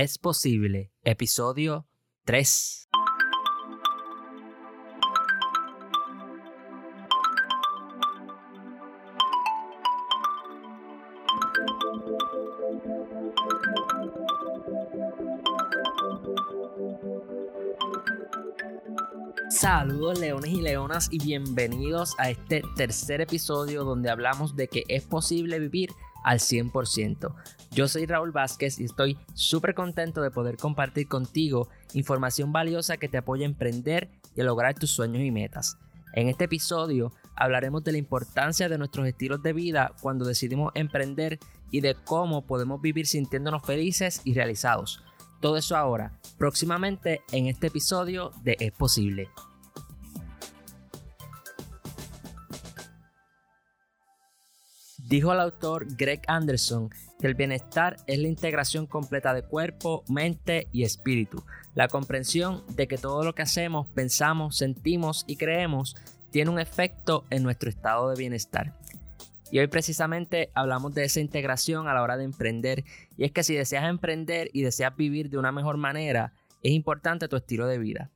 Es posible, episodio 3. Saludos leones y leonas y bienvenidos a este tercer episodio donde hablamos de que es posible vivir al 100%. Yo soy Raúl Vázquez y estoy súper contento de poder compartir contigo información valiosa que te apoya a emprender y a lograr tus sueños y metas. En este episodio hablaremos de la importancia de nuestros estilos de vida cuando decidimos emprender y de cómo podemos vivir sintiéndonos felices y realizados. Todo eso ahora, próximamente en este episodio de Es Posible. Dijo el autor Greg Anderson que el bienestar es la integración completa de cuerpo, mente y espíritu, la comprensión de que todo lo que hacemos, pensamos, sentimos y creemos tiene un efecto en nuestro estado de bienestar. Y hoy precisamente hablamos de esa integración a la hora de emprender. Y es que si deseas emprender y deseas vivir de una mejor manera, es importante tu estilo de vida.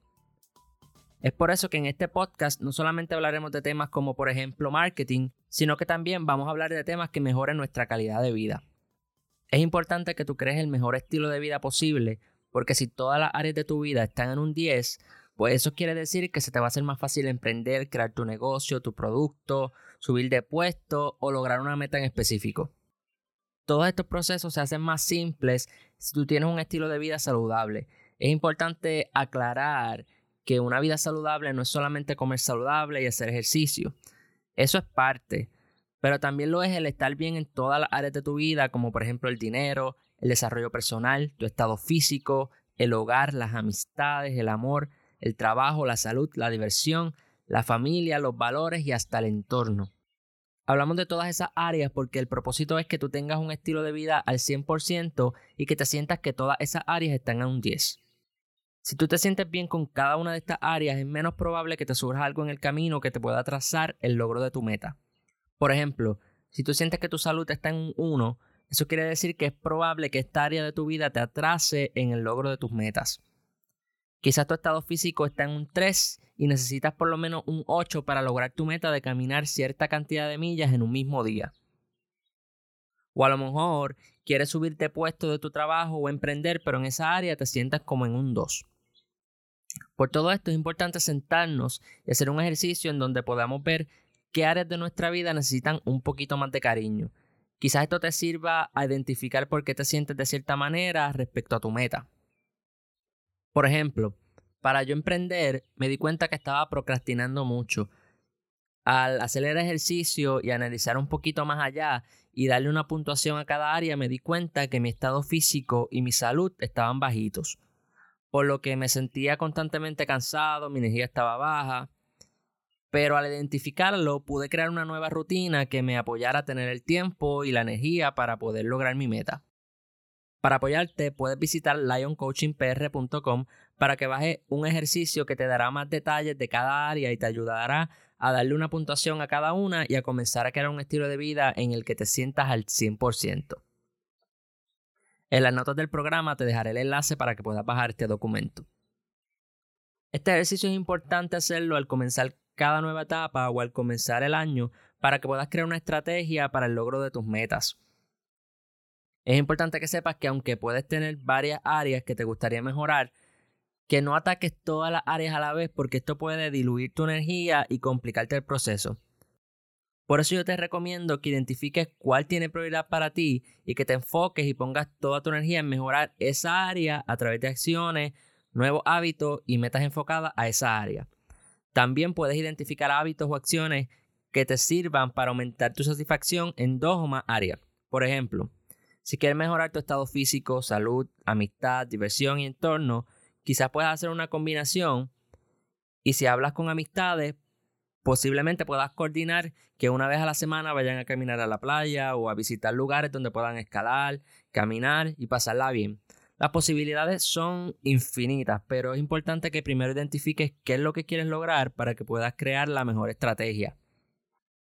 Es por eso que en este podcast no solamente hablaremos de temas como por ejemplo marketing, sino que también vamos a hablar de temas que mejoren nuestra calidad de vida. Es importante que tú crees el mejor estilo de vida posible, porque si todas las áreas de tu vida están en un 10, pues eso quiere decir que se te va a hacer más fácil emprender, crear tu negocio, tu producto, subir de puesto o lograr una meta en específico. Todos estos procesos se hacen más simples si tú tienes un estilo de vida saludable. Es importante aclarar que una vida saludable no es solamente comer saludable y hacer ejercicio. Eso es parte, pero también lo es el estar bien en todas las áreas de tu vida, como por ejemplo el dinero, el desarrollo personal, tu estado físico, el hogar, las amistades, el amor, el trabajo, la salud, la diversión, la familia, los valores y hasta el entorno. Hablamos de todas esas áreas porque el propósito es que tú tengas un estilo de vida al 100% y que te sientas que todas esas áreas están a un 10. Si tú te sientes bien con cada una de estas áreas, es menos probable que te surja algo en el camino que te pueda atrasar el logro de tu meta. Por ejemplo, si tú sientes que tu salud está en un 1, eso quiere decir que es probable que esta área de tu vida te atrase en el logro de tus metas. Quizás tu estado físico está en un 3 y necesitas por lo menos un 8 para lograr tu meta de caminar cierta cantidad de millas en un mismo día. O a lo mejor quieres subirte puesto de tu trabajo o emprender, pero en esa área te sientas como en un 2. Por todo esto es importante sentarnos y hacer un ejercicio en donde podamos ver qué áreas de nuestra vida necesitan un poquito más de cariño. Quizás esto te sirva a identificar por qué te sientes de cierta manera respecto a tu meta. Por ejemplo, para yo emprender me di cuenta que estaba procrastinando mucho. Al hacer el ejercicio y analizar un poquito más allá y darle una puntuación a cada área, me di cuenta que mi estado físico y mi salud estaban bajitos por lo que me sentía constantemente cansado, mi energía estaba baja, pero al identificarlo pude crear una nueva rutina que me apoyara a tener el tiempo y la energía para poder lograr mi meta. Para apoyarte puedes visitar lioncoachingpr.com para que bajes un ejercicio que te dará más detalles de cada área y te ayudará a darle una puntuación a cada una y a comenzar a crear un estilo de vida en el que te sientas al 100%. En las notas del programa te dejaré el enlace para que puedas bajar este documento. Este ejercicio es importante hacerlo al comenzar cada nueva etapa o al comenzar el año para que puedas crear una estrategia para el logro de tus metas. Es importante que sepas que aunque puedes tener varias áreas que te gustaría mejorar, que no ataques todas las áreas a la vez porque esto puede diluir tu energía y complicarte el proceso. Por eso yo te recomiendo que identifiques cuál tiene prioridad para ti y que te enfoques y pongas toda tu energía en mejorar esa área a través de acciones, nuevos hábitos y metas enfocadas a esa área. También puedes identificar hábitos o acciones que te sirvan para aumentar tu satisfacción en dos o más áreas. Por ejemplo, si quieres mejorar tu estado físico, salud, amistad, diversión y entorno, quizás puedas hacer una combinación y si hablas con amistades, posiblemente puedas coordinar que una vez a la semana vayan a caminar a la playa o a visitar lugares donde puedan escalar, caminar y pasarla bien. Las posibilidades son infinitas, pero es importante que primero identifiques qué es lo que quieres lograr para que puedas crear la mejor estrategia.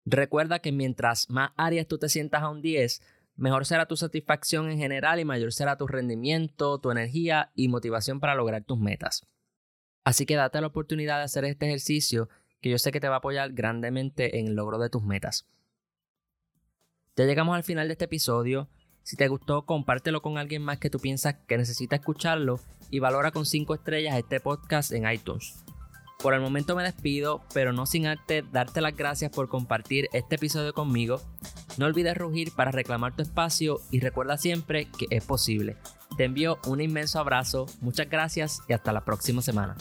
Recuerda que mientras más áreas tú te sientas a un 10, mejor será tu satisfacción en general y mayor será tu rendimiento, tu energía y motivación para lograr tus metas. Así que date la oportunidad de hacer este ejercicio que yo sé que te va a apoyar grandemente en el logro de tus metas. Ya llegamos al final de este episodio. Si te gustó, compártelo con alguien más que tú piensas que necesita escucharlo y valora con 5 estrellas este podcast en iTunes. Por el momento me despido, pero no sin antes darte las gracias por compartir este episodio conmigo. No olvides rugir para reclamar tu espacio y recuerda siempre que es posible. Te envío un inmenso abrazo, muchas gracias y hasta la próxima semana.